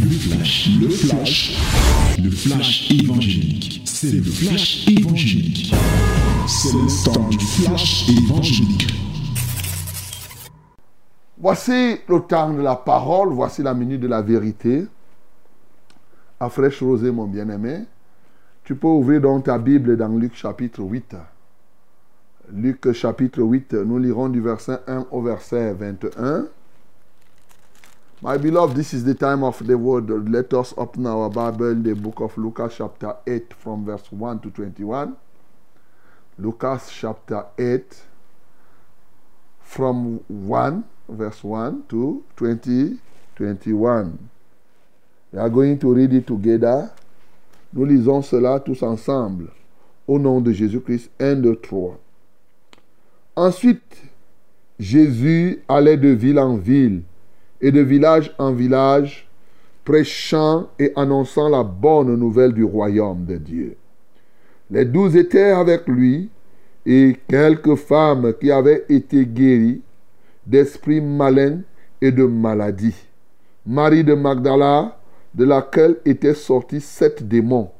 Le flash, le flash, le flash évangélique. C'est le flash évangélique. C'est le temps du flash évangélique. Voici le temps de la parole, voici la minute de la vérité. À fraîche rosée, mon bien-aimé, tu peux ouvrir donc ta Bible dans Luc chapitre 8. Luc chapitre 8, nous lirons du verset 1 au verset 21. My beloved, this is the time of the word. Let us open our Bible, the book of Lucas, chapter 8, from verse 1 to 21. Lucas, chapter 8, from 1, verse 1 to 20, 21. We are going to read it together. Nous lisons cela tous ensemble. Au nom de Jésus-Christ, 1, 2, 3. Ensuite, Jésus allait de ville en ville et de village en village, prêchant et annonçant la bonne nouvelle du royaume de Dieu. Les douze étaient avec lui et quelques femmes qui avaient été guéries d'esprits malins et de maladies. Marie de Magdala, de laquelle étaient sortis sept démons.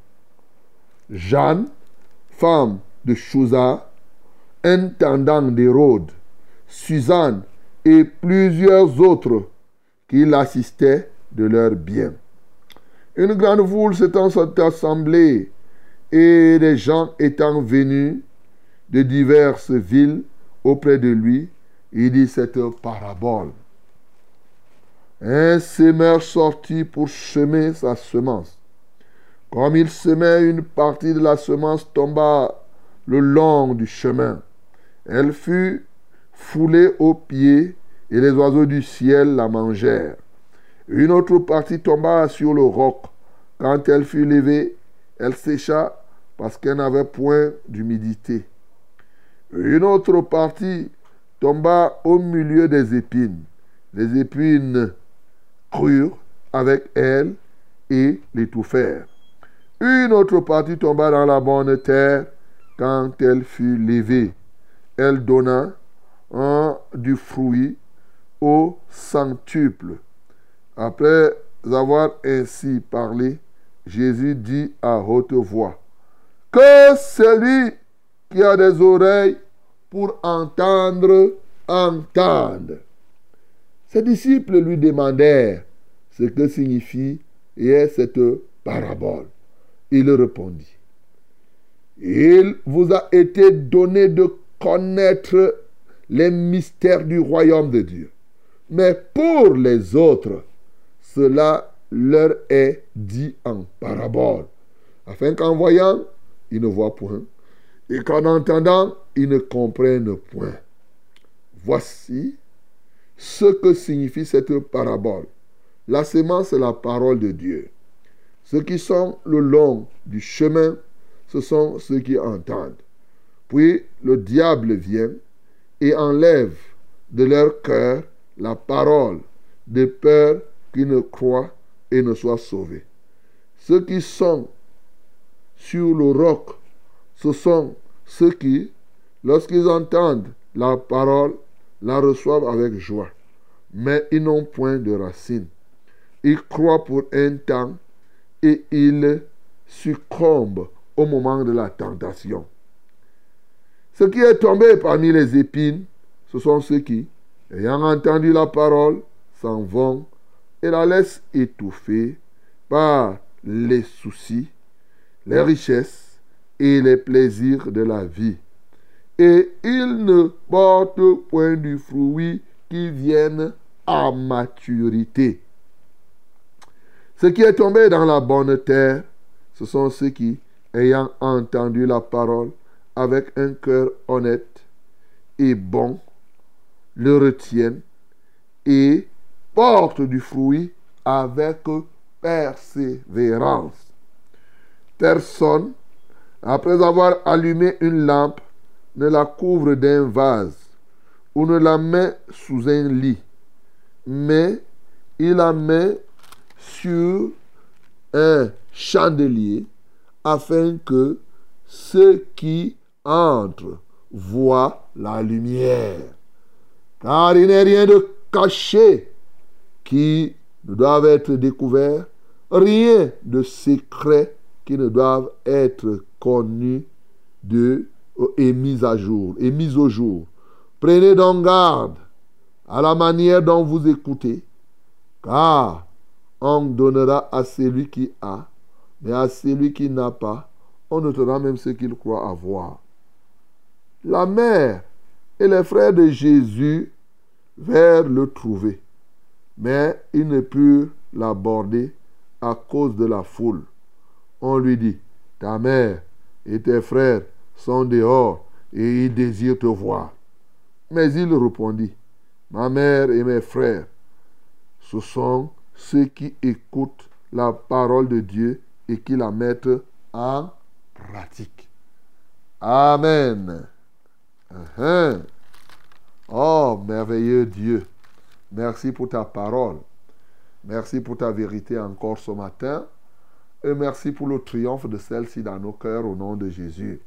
Jeanne, femme de Chouza, intendant d'Hérode, Suzanne et plusieurs autres qui l'assistaient de leurs biens. Une grande foule s'étant assemblée et des gens étant venus de diverses villes auprès de lui, il dit cette parabole. Un semeur sortit pour semer sa semence. Comme il semait, une partie de la semence tomba le long du chemin. Elle fut foulée aux pieds et les oiseaux du ciel la mangèrent. Une autre partie tomba sur le roc. Quand elle fut levée, elle sécha parce qu'elle n'avait point d'humidité. Une autre partie tomba au milieu des épines. Les épines crurent avec elle et l'étouffèrent. Une autre partie tomba dans la bonne terre quand elle fut levée. Elle donna un du fruit au centuple. Après avoir ainsi parlé, Jésus dit à haute voix, Que celui qui a des oreilles pour entendre, entende. Ses disciples lui demandèrent ce que signifie cette parabole. Il répondit, Il vous a été donné de connaître les mystères du royaume de Dieu. Mais pour les autres, cela leur est dit en parabole, afin qu'en voyant, ils ne voient point, et qu'en entendant, ils ne comprennent point. Voici ce que signifie cette parabole. La sémence est la parole de Dieu. Ceux qui sont le long du chemin, ce sont ceux qui entendent. Puis le diable vient et enlève de leur cœur la parole, de peur qu'ils ne croient et ne soient sauvés. Ceux qui sont sur le roc, ce sont ceux qui, lorsqu'ils entendent la parole, la reçoivent avec joie. Mais ils n'ont point de racines. Ils croient pour un temps et ils succombent au moment de la tentation. Ce qui est tombé parmi les épines, ce sont ceux qui, ayant entendu la parole, s'en vont et la laissent étouffer par les soucis, les richesses et les plaisirs de la vie. Et ils ne portent point du fruit qui vienne à maturité. Ce qui est tombé dans la bonne terre, ce sont ceux qui, ayant entendu la parole avec un cœur honnête et bon, le retiennent et portent du fruit avec persévérance. Personne, après avoir allumé une lampe, ne la couvre d'un vase ou ne la met sous un lit, mais il la met sur un chandelier afin que ceux qui entrent voient la lumière car il n'est rien de caché qui ne doivent être découverts, rien de secret qui ne doivent être connus de, et mis à jour, et mis au jour. Prenez donc garde à la manière dont vous écoutez, car on donnera à celui qui a, mais à celui qui n'a pas, on notera même ce qu'il croit avoir. La mère et les frères de Jésus vinrent le trouver, mais ils ne purent l'aborder à cause de la foule. On lui dit, ta mère et tes frères sont dehors et ils désirent te voir. Mais il répondit, ma mère et mes frères, ce sont ceux qui écoutent la parole de Dieu et qui la mettent en pratique. Amen. Uh-huh. Oh, merveilleux Dieu. Merci pour ta parole. Merci pour ta vérité encore ce matin. Et merci pour le triomphe de celle-ci dans nos cœurs au nom de Jésus.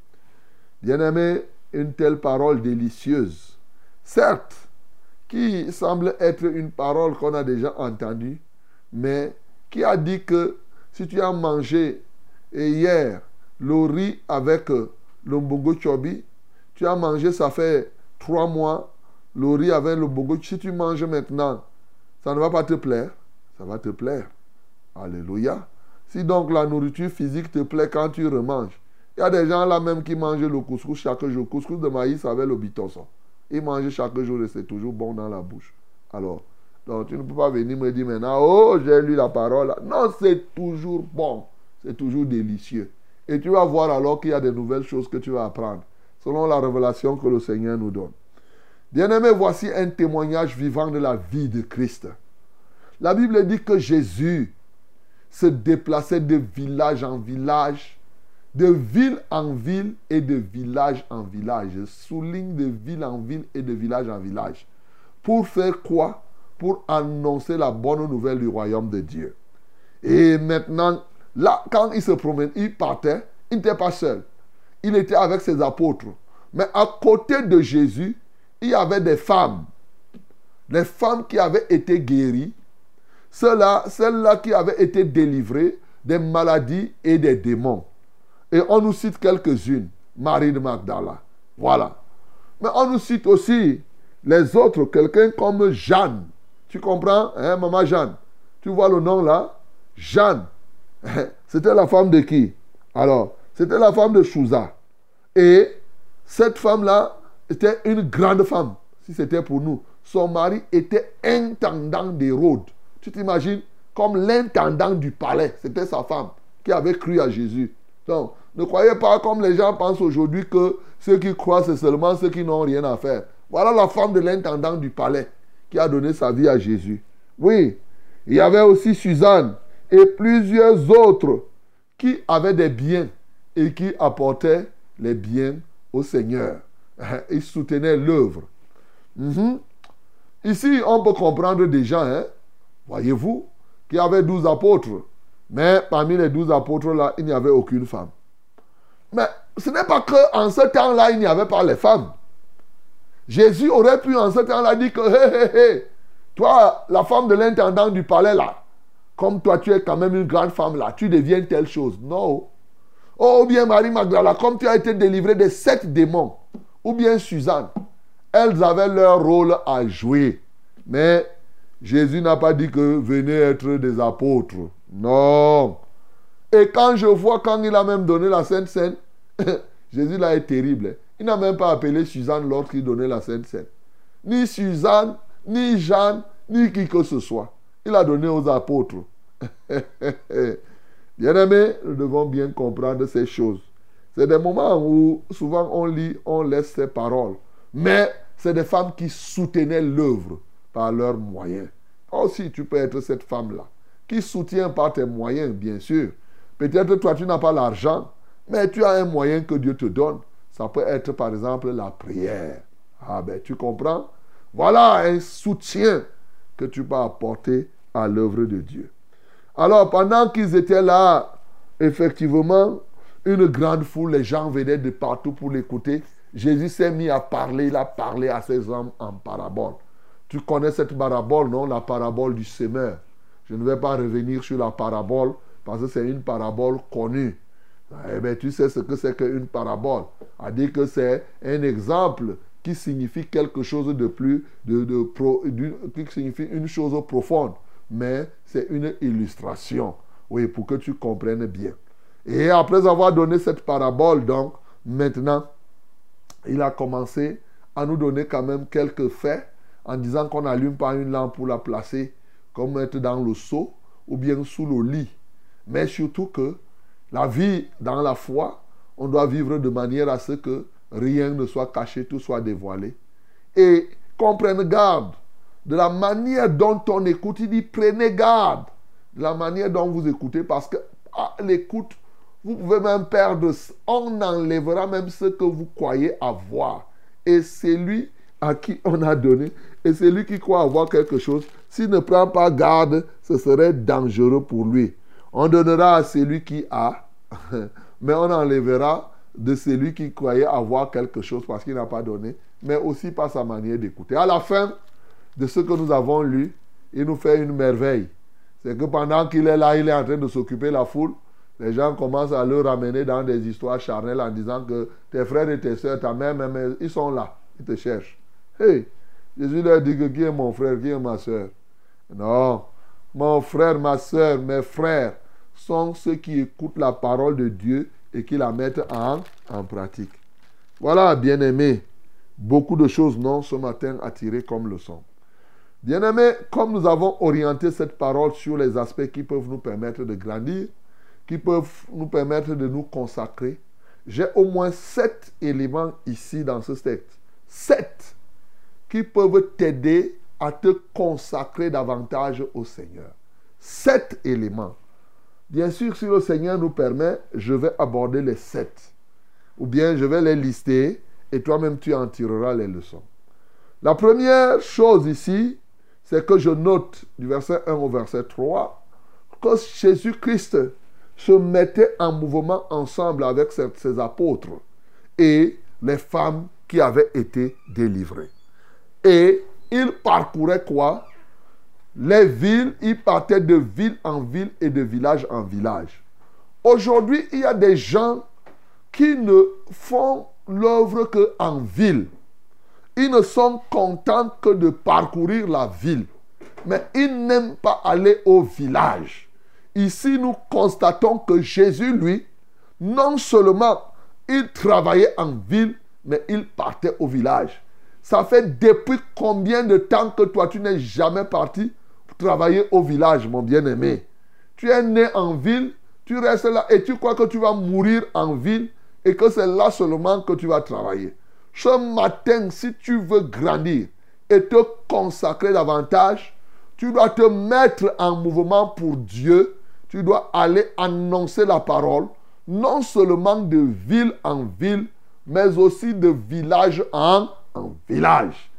Bien-aimé, une telle parole délicieuse, certes, qui semble être une parole qu'on a déjà entendue, mais qui a dit que si tu as mangé hier le riz avec le mbongo chobi, tu as mangé, ça fait trois mois, le riz avec le bongo. Si tu manges maintenant, ça ne va pas te plaire. Ça va te plaire. Alléluia. Si donc la nourriture physique te plaît quand tu remanges, il y a des gens là même qui mangent le couscous chaque jour. Couscous de maïs avec le bitonson. Ils mangent chaque jour et c'est toujours bon dans la bouche. Alors, donc tu ne peux pas venir me dire maintenant, oh, j'ai lu la parole. Non, c'est toujours bon. C'est toujours délicieux. Et tu vas voir alors qu'il y a de nouvelles choses que tu vas apprendre, selon la révélation que le Seigneur nous donne. Bien-aimé, voici un témoignage vivant de la vie de Christ. La Bible dit que Jésus se déplaçait de village en village, de ville en ville et de village en village. Je souligne de ville en ville et de village en village. Pour faire quoi? Pour annoncer la bonne nouvelle du royaume de Dieu. Et maintenant, là, quand il se promène, il partait, il n'était pas seul. Il était avec ses apôtres. Mais à côté de Jésus, il y avait des femmes. Les femmes qui avaient été guéries celles-là qui avaient été délivrées des maladies et des démons. Et on nous cite quelques-unes. Marie de Magdala. Voilà. Mais on nous cite aussi les autres, quelqu'un comme Jeanne. Tu comprends, hein, maman Jeanne? Tu vois le nom là? Jeanne. C'était la femme de qui? Alors, c'était la femme de Chouza. Et cette femme-là était une grande femme, si c'était pour nous. Son mari était intendant d'Hérode. Tu t'imagines comme l'intendant du palais. C'était sa femme qui avait cru à Jésus. Donc, ne croyez pas comme les gens pensent aujourd'hui que ceux qui croient, c'est seulement ceux qui n'ont rien à faire. Voilà la femme de l'intendant du palais qui a donné sa vie à Jésus. Oui, il y avait aussi Suzanne et plusieurs autres qui avaient des biens et qui apportaient les biens au Seigneur. Ils soutenaient l'œuvre. Mhm. Ici, on peut comprendre déjà, hein, Voyez-vous qu'il y avait douze apôtres. Mais parmi les douze apôtres-là, il n'y avait aucune femme. Mais ce n'est pas qu'en ce temps-là, il n'y avait pas les femmes. Jésus aurait pu en ce temps-là dire que, hé, hé, hé, toi, la femme de l'intendant du palais là, comme toi, tu es quand même une grande femme là, tu deviens telle chose. Non. Oh, ou bien Marie Magdala, comme tu as été délivrée des sept démons, ou bien Suzanne, elles avaient leur rôle à jouer. Mais Jésus n'a pas dit que venez être des apôtres. Non. Et quand je vois, quand il a même donné la Sainte Seine, Jésus là est terrible. Il n'a même pas appelé Suzanne lorsqu'il donnait la Sainte Seine. Ni Suzanne, ni Jeanne, ni qui que ce soit. Il a donné aux apôtres. Bien-aimés, nous devons bien comprendre ces choses. C'est des moments où souvent on lit, on laisse ces paroles. Mais c'est des femmes qui soutenaient l'œuvre par leurs moyens. Aussi, tu peux être cette femme-là qui soutient par tes moyens, bien sûr. Peut-être toi, tu n'as pas l'argent, mais tu as un moyen que Dieu te donne. Ça peut être, par exemple, la prière. Ah ben, tu comprends? Voilà un soutien que tu peux apporter à l'œuvre de Dieu. Alors, pendant qu'ils étaient là, effectivement, une grande foule, les gens venaient de partout pour l'écouter. Jésus s'est mis à parler, il a parlé à ces hommes en parabole. Tu connais cette parabole, non? La parabole du semeur. Je ne vais pas revenir sur la parabole parce que c'est une parabole connue. Eh bien, tu sais ce que c'est qu'une parabole. A dit que c'est un exemple qui signifie quelque chose de plus, de, qui signifie une chose profonde. Mais c'est une illustration. Oui, pour que tu comprennes bien. Et après avoir donné cette parabole, donc, maintenant, il a commencé à nous donner quand même quelques faits en disant qu'on n'allume pas une lampe pour la placer comme mettre dans le seau ou bien sous le lit. Mais surtout que la vie dans la foi, on doit vivre de manière à ce que rien ne soit caché, tout soit dévoilé. Et qu'on prenne garde de la manière dont on écoute. Il dit prenez garde de la manière dont vous écoutez parce que à l'écoute, vous pouvez même perdre. On enlèvera même ce que vous croyez avoir. Et c'est lui à qui on a donné. Et c'est lui qui croit avoir quelque chose. S'il ne prend pas garde, ce serait dangereux pour lui. On donnera à celui qui a, mais on enlèvera de celui qui croyait avoir quelque chose parce qu'il n'a pas donné, mais aussi par sa manière d'écouter. À la fin de ce que nous avons lu, il nous fait une merveille. C'est que pendant qu'il est là, il est en train de s'occuper de la foule. Les gens commencent à le ramener dans des histoires charnelles en disant que tes frères et tes soeurs, ta mère, ils sont là. Ils te cherchent. Hey, Jésus leur dit que qui est mon frère, qui est ma soeur Non. Mon frère, ma soeur, mes frères sont ceux qui écoutent la parole de Dieu et qui la mettent en, en pratique. Voilà, bien-aimés, beaucoup de choses non ce matin attirées comme le son. Bien-aimés, comme nous avons orienté cette parole sur les aspects qui peuvent nous permettre de grandir, qui peuvent nous permettre de nous consacrer, j'ai au moins sept éléments ici dans ce texte. Sept qui peuvent t'aider à te consacrer davantage au Seigneur. Sept éléments. Bien sûr, si le Seigneur nous permet, je vais aborder les sept. Ou bien je vais les lister et toi-même tu en tireras les leçons. La première chose ici, c'est que je note du verset 1 au verset 3 que Jésus-Christ se mettait en mouvement ensemble avec ses apôtres et les femmes qui avaient été délivrées. Et il parcourait quoi? Les villes, il partait de ville en ville et de village en village. Aujourd'hui, il y a des gens qui ne font l'œuvre qu'en ville. Ils ne sont contents que de parcourir la ville. Mais ils n'aiment pas aller au village. Ici, nous constatons que Jésus, lui, non seulement il travaillait en ville, mais il partait au village. Ça fait depuis combien de temps que toi, tu n'es jamais parti travailler au village, mon bien-aimé? Tu es né en ville, tu restes là et tu crois que tu vas mourir en ville et que c'est là seulement que tu vas travailler. Ce matin, si tu veux grandir et te consacrer davantage, tu dois te mettre en mouvement pour Dieu. Tu dois aller annoncer la parole, non seulement de ville en ville, mais aussi de village en village.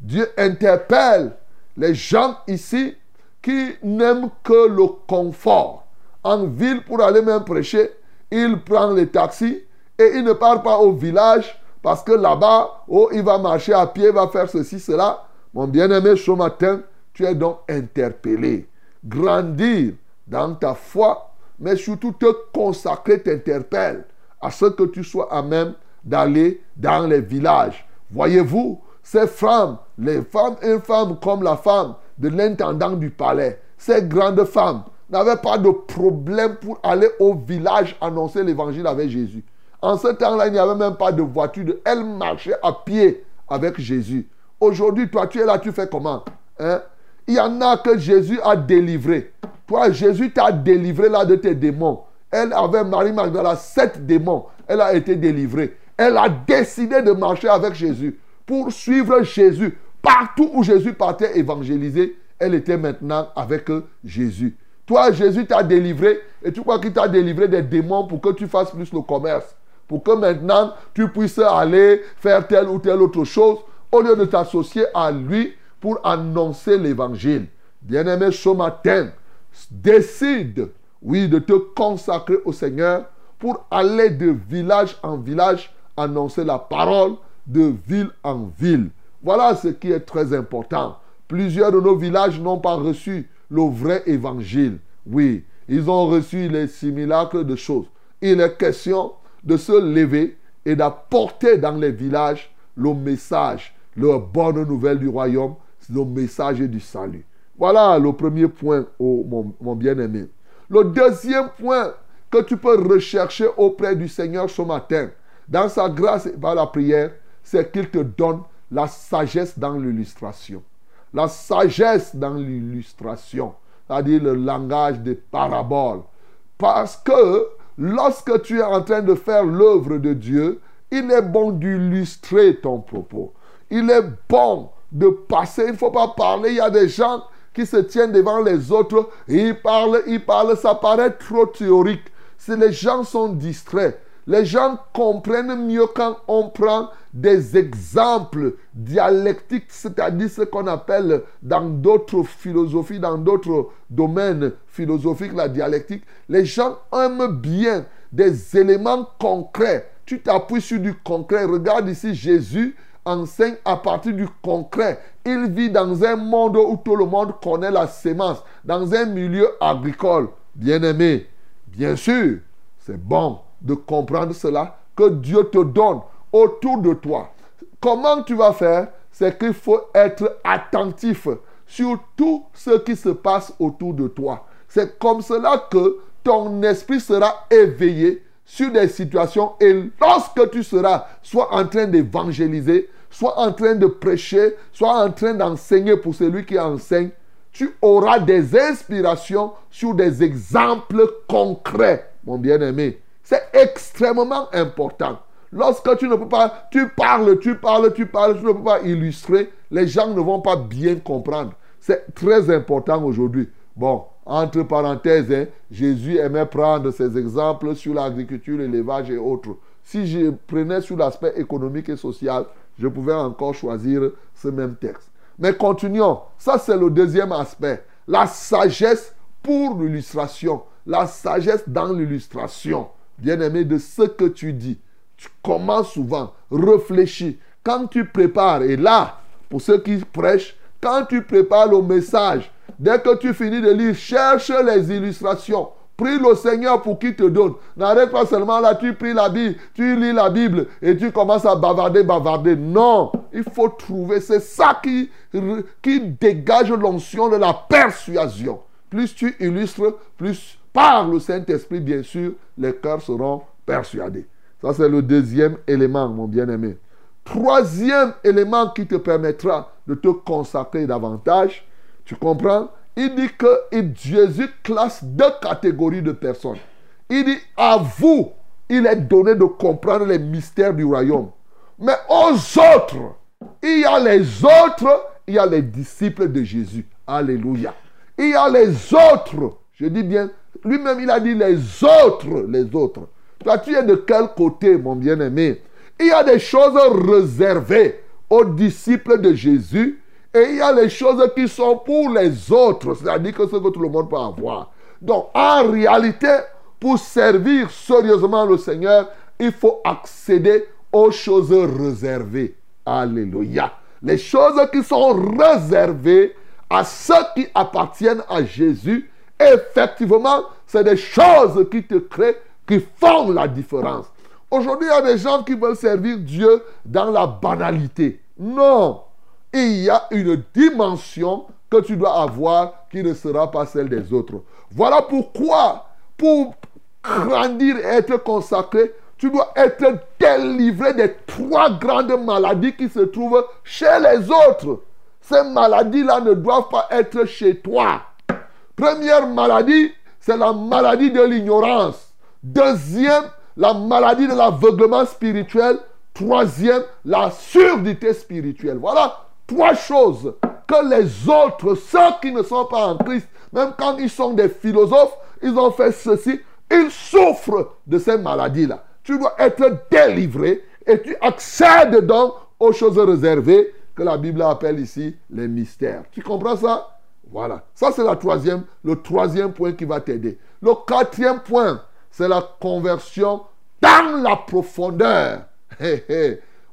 Dieu interpelle les gens ici qui n'aiment que le confort. En ville, pour aller même prêcher, il prend les taxis et il ne part pas au village parce que là-bas, oh, il va marcher à pied, il va faire ceci, cela. Mon bien-aimé, ce matin, tu es donc interpellé. Grandir dans ta foi, mais surtout te consacrer t'interpelle à ce que tu sois à même d'aller dans les villages, Voyez-vous, ces femmes, les femmes infâmes comme la femme de l'intendant du palais, ces grandes femmes n'avaient pas de problème pour aller au village annoncer l'évangile avec Jésus. En ce temps-là, il n'y avait même pas de voiture. Elles marchaient à pied avec Jésus. Aujourd'hui, toi, tu es là, tu fais comment hein? Il y en a que Jésus a délivré. Toi, Jésus t'a délivré là de tes démons. Elle avait Marie Magdala sept démons. Elle a été délivrée. Elle a décidé de marcher avec Jésus pour suivre Jésus. Partout où Jésus partait évangéliser, elle était maintenant avec Jésus. Toi, Jésus t'a délivré et tu crois qu'il t'a délivré des démons pour que tu fasses plus le commerce? Pour que maintenant tu puisses aller faire telle ou telle autre chose au lieu de t'associer à lui pour annoncer l'évangile. Bien-aimé, ce matin, décide, oui, de te consacrer au Seigneur pour aller de village en village annoncer la parole de ville en ville. Voilà ce qui est très important. Plusieurs de nos villages n'ont pas reçu le vrai évangile. Oui, ils ont reçu les simulacres de choses. Il est question de se lever et d'apporter dans les villages le message, la bonne nouvelle du royaume, le message du salut. Voilà le premier point, mon, mon bien-aimé. Le deuxième point que tu peux rechercher auprès du Seigneur ce matin, dans sa grâce et par la prière, c'est qu'il te donne la sagesse dans l'illustration. La sagesse dans l'illustration, c'est-à-dire le langage des paraboles. Parce que lorsque tu es en train de faire l'œuvre de Dieu, il est bon d'illustrer ton propos. Il est bon de passer. Il ne faut pas parler. Il y a des gens qui se tiennent devant les autres et ils parlent, ils parlent. Ça paraît trop théorique. Si les gens sont distraits, les gens comprennent mieux quand on prend des exemples dialectiques, c'est-à-dire ce qu'on appelle dans d'autres philosophies, dans d'autres domaines philosophiques, la dialectique. Les gens aiment bien des éléments concrets. Tu t'appuies sur du concret. Regarde ici, Jésus enseigne à partir du concret. Il vit dans un monde où tout le monde connaît la sémence, dans un milieu agricole. Bien aimé, bien sûr, c'est bon de comprendre cela que Dieu te donne autour de toi. Comment tu vas faire? C'est qu'il faut être attentif sur tout ce qui se passe autour de toi. C'est comme cela que ton esprit sera éveillé sur des situations et lorsque tu seras soit en train d'évangéliser, soit en train de prêcher, soit en train d'enseigner pour celui qui enseigne, tu auras des inspirations sur des exemples concrets, mon bien-aimé. C'est extrêmement important. Lorsque tu ne peux pas, tu parles, tu parles, tu parles, tu ne peux pas illustrer, les gens ne vont pas bien comprendre. C'est très important aujourd'hui. Bon, entre parenthèses, hein, Jésus aimait prendre ses exemples sur l'agriculture, l'élevage et autres. Si je prenais sur l'aspect économique et social, je pouvais encore choisir ce même texte. Mais continuons. Ça, c'est le deuxième aspect. La sagesse pour l'illustration. La sagesse dans l'illustration bien-aimé, de ce que tu dis. Tu commences souvent, réfléchis. Quand tu prépares, et là, pour ceux qui prêchent, quand tu prépares le message, dès que tu finis de lire, cherche les illustrations. Prie le Seigneur pour qu'il te donne. N'arrête pas seulement là, tu pries la Bible, tu lis la Bible et tu commences à bavarder, bavarder. Non, il faut trouver. C'est ça qui, qui dégage l'onction de la persuasion. Plus tu illustres, plus par le Saint-Esprit, bien sûr, les cœurs seront persuadés. Ça, c'est le deuxième élément, mon bien-aimé. Troisième élément qui te permettra de te consacrer davantage, tu comprends? Il dit que Jésus classe deux catégories de personnes. Il dit, à vous, il est donné de comprendre les mystères du royaume. Mais aux autres, il y a les autres, il y a les disciples de Jésus. Alléluia. Il y a les autres, je dis bien lui-même, il a dit les autres, les autres. Toi, tu es de quel côté, mon bien-aimé? Il y a des choses réservées aux disciples de Jésus et il y a les choses qui sont pour les autres, c'est-à-dire que ce que tout le monde peut avoir. Donc, en réalité, pour servir sérieusement le Seigneur, il faut accéder aux choses réservées. Alléluia. Les choses qui sont réservées à ceux qui appartiennent à Jésus effectivement, c'est des choses qui te créent, qui font la différence. Aujourd'hui, il y a des gens qui veulent servir Dieu dans la banalité. Non, il y a une dimension que tu dois avoir qui ne sera pas celle des autres. Voilà pourquoi, pour grandir et être consacré, tu dois être délivré des trois grandes maladies qui se trouvent chez les autres. Ces maladies-là ne doivent pas être chez toi. Première maladie, c'est la maladie de l'ignorance. Deuxième, la maladie de l'aveuglement spirituel. Troisième, la surdité spirituelle. Voilà trois choses que les autres, ceux qui ne sont pas en Christ, même quand ils sont des philosophes, ils ont fait ceci, ils souffrent de ces maladies-là. Tu dois être délivré et tu accèdes donc aux choses réservées que la Bible appelle ici les mystères. Tu comprends ça? Voilà. Ça, c'est la troisième, le troisième point qui va t'aider. Le quatrième point, c'est la conversion dans la profondeur.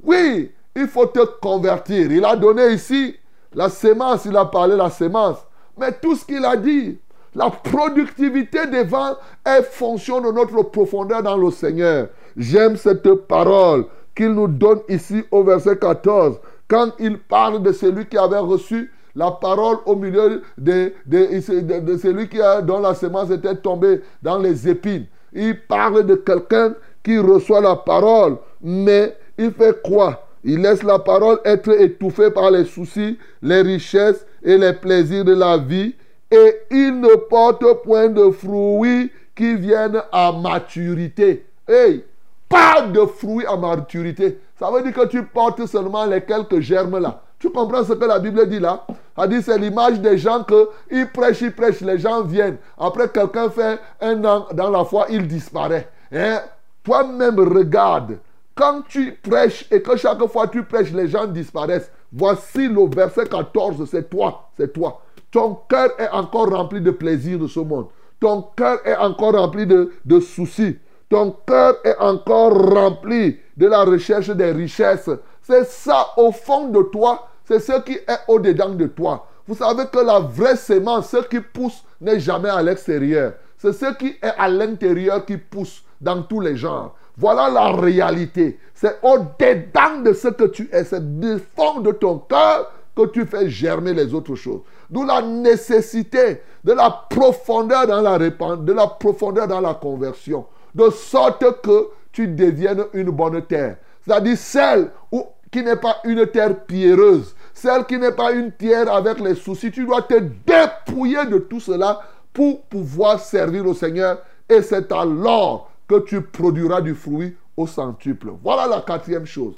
Oui, il faut te convertir. Il a donné ici la sémence, il a parlé de la sémence. Mais tout ce qu'il a dit, la productivité des vents est fonction de notre profondeur dans le Seigneur. J'aime cette parole qu'il nous donne ici au verset 14. Quand il parle de celui qui avait reçu la parole au milieu de, de, celui qui a, dont la semence était tombée dans les épines. Il parle de quelqu'un qui reçoit la parole, mais il fait quoi? Il laisse la parole être étouffée par les soucis, les richesses et les plaisirs de la vie, et il ne porte point de fruits qui viennent à maturité. Hey, pas de fruits à maturité. Ça veut dire que tu portes seulement les quelques germes là. Tu comprends ce que la Bible dit là? A dit c'est l'image des gens que ils prêchent, ils prêchent, les gens viennent. Après quelqu'un fait un an dans la foi, il disparaît. Hein? Toi-même regarde. Quand tu prêches et que chaque fois tu prêches, les gens disparaissent. Voici le verset 14, c'est toi, c'est toi. Ton cœur est encore rempli de plaisir de ce monde. Ton cœur est encore rempli de, de soucis. Ton cœur est encore rempli de la recherche des richesses. C'est ça au fond de toi, c'est ce qui est au-dedans de toi. Vous savez que la vraie sémence, ce qui pousse, n'est jamais à l'extérieur. C'est ce qui est à l'intérieur qui pousse dans tous les genres. Voilà la réalité. C'est au-dedans de ce que tu es. C'est du fond de ton cœur que tu fais germer les autres choses. D'où la nécessité de la profondeur dans la répandance, de la profondeur dans la conversion. De sorte que tu deviennes une bonne terre. C'est-à-dire celle où, qui n'est pas une terre pierreuse, celle qui n'est pas une terre avec les soucis. Tu dois te dépouiller de tout cela pour pouvoir servir au Seigneur. Et c'est alors que tu produiras du fruit au centuple. Voilà la quatrième chose.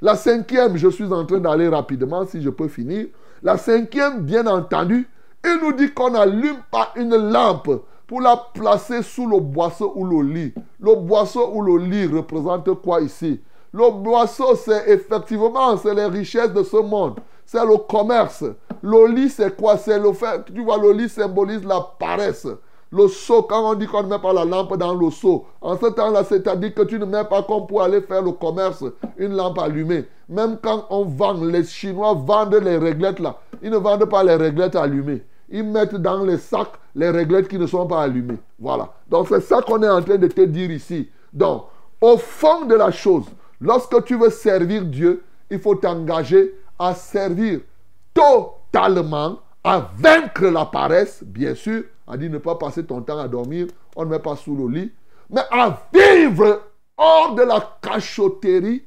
La cinquième, je suis en train d'aller rapidement si je peux finir. La cinquième, bien entendu, il nous dit qu'on n'allume pas une lampe pour la placer sous le boisseau ou le lit. Le boisseau ou le lit représente quoi ici? Le boisseau, c'est effectivement, c'est les richesses de ce monde. C'est le commerce. Le lit, c'est quoi? C'est le fait, tu vois, le lit symbolise la paresse. Le seau, quand on dit qu'on ne met pas la lampe dans le seau, en ce temps-là, c'est-à-dire que tu ne mets pas comme pour aller faire le commerce une lampe allumée. Même quand on vend, les Chinois vendent les réglettes là. Ils ne vendent pas les réglettes allumées. Ils mettent dans les sacs les réglettes qui ne sont pas allumées. Voilà. Donc c'est ça qu'on est en train de te dire ici. Donc, au fond de la chose, lorsque tu veux servir Dieu, il faut t'engager à servir totalement, à vaincre la paresse, bien sûr, a dit ne pas passer ton temps à dormir, on ne met pas sous le lit, mais à vivre hors de la cachotterie,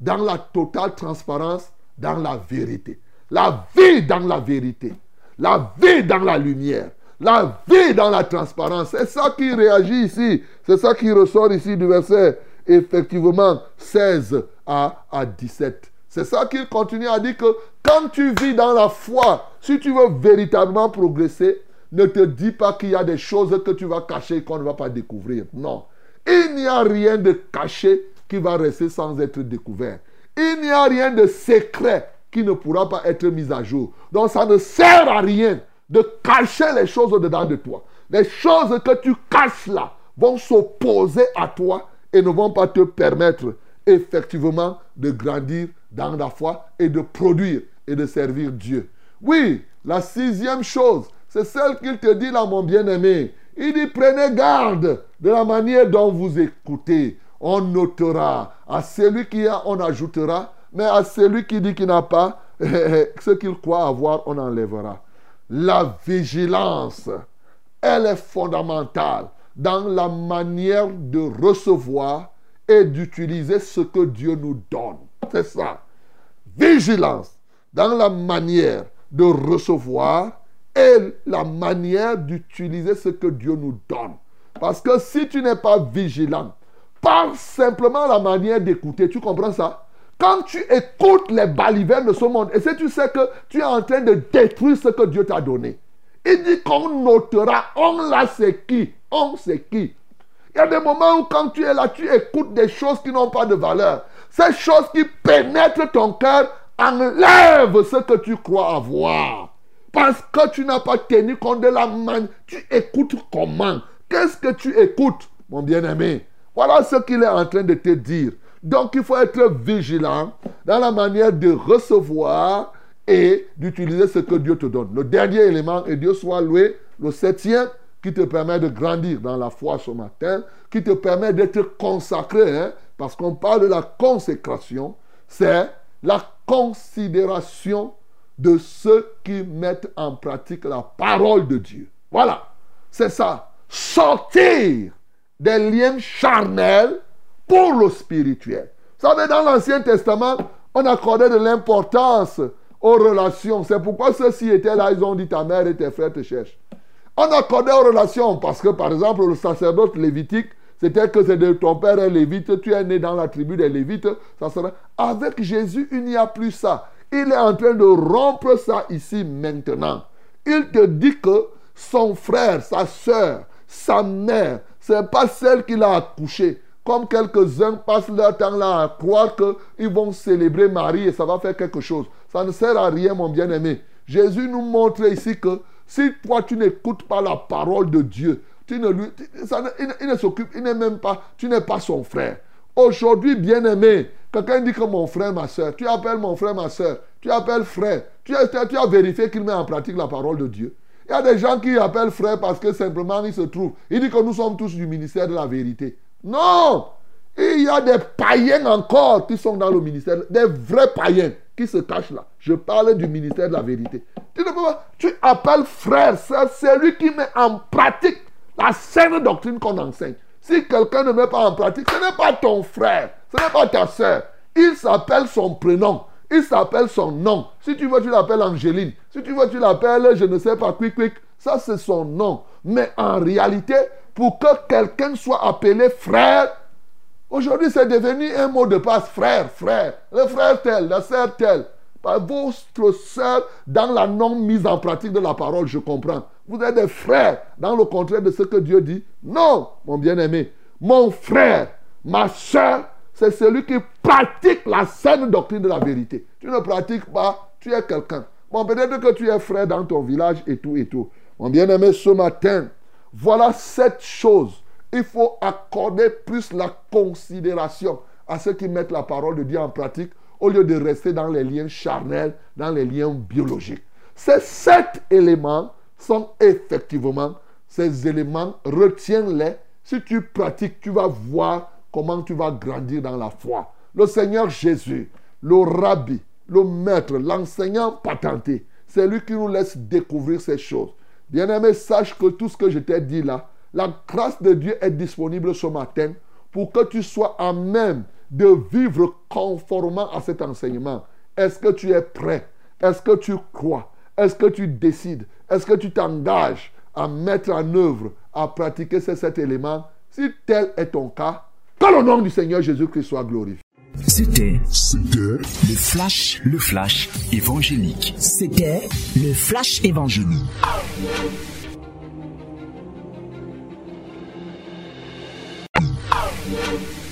dans la totale transparence, dans la vérité. La vie dans la vérité. La vie dans la lumière. La vie dans la transparence. C'est ça qui réagit ici. C'est ça qui ressort ici du verset, effectivement, 16 à, à 17. C'est ça qu'il continue à dire que quand tu vis dans la foi, si tu veux véritablement progresser, ne te dis pas qu'il y a des choses que tu vas cacher qu'on ne va pas découvrir. Non. Il n'y a rien de caché qui va rester sans être découvert. Il n'y a rien de secret qui ne pourra pas être mis à jour. Donc ça ne sert à rien de cacher les choses au-dedans de toi. Les choses que tu caches là vont s'opposer à toi et ne vont pas te permettre effectivement de grandir dans la foi et de produire et de servir Dieu. Oui, la sixième chose, c'est celle qu'il te dit là, mon bien-aimé. Il dit, prenez garde de la manière dont vous écoutez. On notera. À celui qui a, on ajoutera. Mais à celui qui dit qu'il n'a pas, ce qu'il croit avoir, on enlèvera. La vigilance, elle est fondamentale dans la manière de recevoir et d'utiliser ce que Dieu nous donne. C'est ça. Vigilance dans la manière de recevoir et la manière d'utiliser ce que Dieu nous donne. Parce que si tu n'es pas vigilant, par simplement la manière d'écouter, tu comprends ça? Quand tu écoutes les balivernes de ce monde, et si tu sais que tu es en train de détruire ce que Dieu t'a donné, il dit qu'on notera, on l'a c'est qui? On sait qui? Il y a des moments où quand tu es là, tu écoutes des choses qui n'ont pas de valeur. Ces choses qui pénètrent ton cœur enlèvent ce que tu crois avoir. Parce que tu n'as pas tenu compte de la main. Tu écoutes comment? Qu'est-ce que tu écoutes, mon bien-aimé? Voilà ce qu'il est en train de te dire. Donc il faut être vigilant dans la manière de recevoir et d'utiliser ce que Dieu te donne. Le dernier élément, et Dieu soit loué, le septième, qui te permet de grandir dans la foi ce matin, qui te permet d'être consacré, hein, parce qu'on parle de la consécration, c'est la considération de ceux qui mettent en pratique la parole de Dieu. Voilà, c'est ça. Sortir des liens charnels pour le spirituel. Vous savez, dans l'Ancien Testament, on accordait de l'importance aux relations. C'est pourquoi ceux-ci étaient là, ils ont dit ta mère et tes frères te cherchent. On accordait aux relations parce que, par exemple, le sacerdoce lévitique, c'était que c'est de ton père est lévite, tu es né dans la tribu des lévites. Ça Avec Jésus, il n'y a plus ça. Il est en train de rompre ça ici maintenant. Il te dit que son frère, sa soeur, sa mère, ce n'est pas celle qui l'a accouché. Comme quelques-uns passent leur temps là à croire qu'ils vont célébrer Marie et ça va faire quelque chose. Ça ne sert à rien, mon bien-aimé. Jésus nous montre ici que si toi, tu n'écoutes pas la parole de Dieu, tu ne lui, il, ne s'occupe, il n'est même pas, tu n'es pas son frère. Aujourd'hui, bien-aimé, quelqu'un dit que mon frère, ma soeur, tu appelles mon frère, ma soeur, tu appelles frère, tu as, tu as vérifié qu'il met en pratique la parole de Dieu. Il y a des gens qui appellent frère parce que simplement il se trouve. Il dit que nous sommes tous du ministère de la vérité. Non Il y a des païens encore qui sont dans le ministère, des vrais païens qui se cachent là. Je parle du ministère de la vérité. Tu ne peux pas. Tu appelles frère, c'est lui qui met en pratique la saine doctrine qu'on enseigne. Si quelqu'un ne met pas en pratique, ce n'est pas ton frère, ce n'est pas ta soeur. Il s'appelle son prénom, il s'appelle son nom. Si tu veux, tu l'appelles Angéline. Si tu veux, tu l'appelles, je ne sais pas, quick, quick. Ça, c'est son nom. Mais en réalité, pour que quelqu'un soit appelé frère, aujourd'hui, c'est devenu un mot de passe. Frère, frère. Le frère tel, la sœur tel votre soeur dans la non-mise en pratique de la parole, je comprends. Vous êtes des frères dans le contraire de ce que Dieu dit. Non, mon bien-aimé. Mon frère, ma soeur, c'est celui qui pratique la saine doctrine de la vérité. Tu ne pratiques pas, tu es quelqu'un. Bon, peut-être que tu es frère dans ton village et tout et tout. Mon bien-aimé, ce matin, voilà cette chose. Il faut accorder plus la considération à ceux qui mettent la parole de Dieu en pratique au lieu de rester dans les liens charnels, dans les liens biologiques. Ces sept éléments sont effectivement, ces éléments, retiens-les. Si tu pratiques, tu vas voir comment tu vas grandir dans la foi. Le Seigneur Jésus, le rabbi, le maître, l'enseignant patenté, c'est lui qui nous laisse découvrir ces choses. Bien-aimé, sache que tout ce que je t'ai dit là, la grâce de Dieu est disponible ce matin pour que tu sois à même de vivre conformément à cet enseignement. Est-ce que tu es prêt? Est-ce que tu crois? Est-ce que tu décides? Est-ce que tu t'engages à mettre en œuvre, à pratiquer ces sept éléments Si tel est ton cas, que le nom du Seigneur Jésus-Christ soit glorifié. C'était, le flash, le flash évangélique. C'était le flash évangélique. Thank you.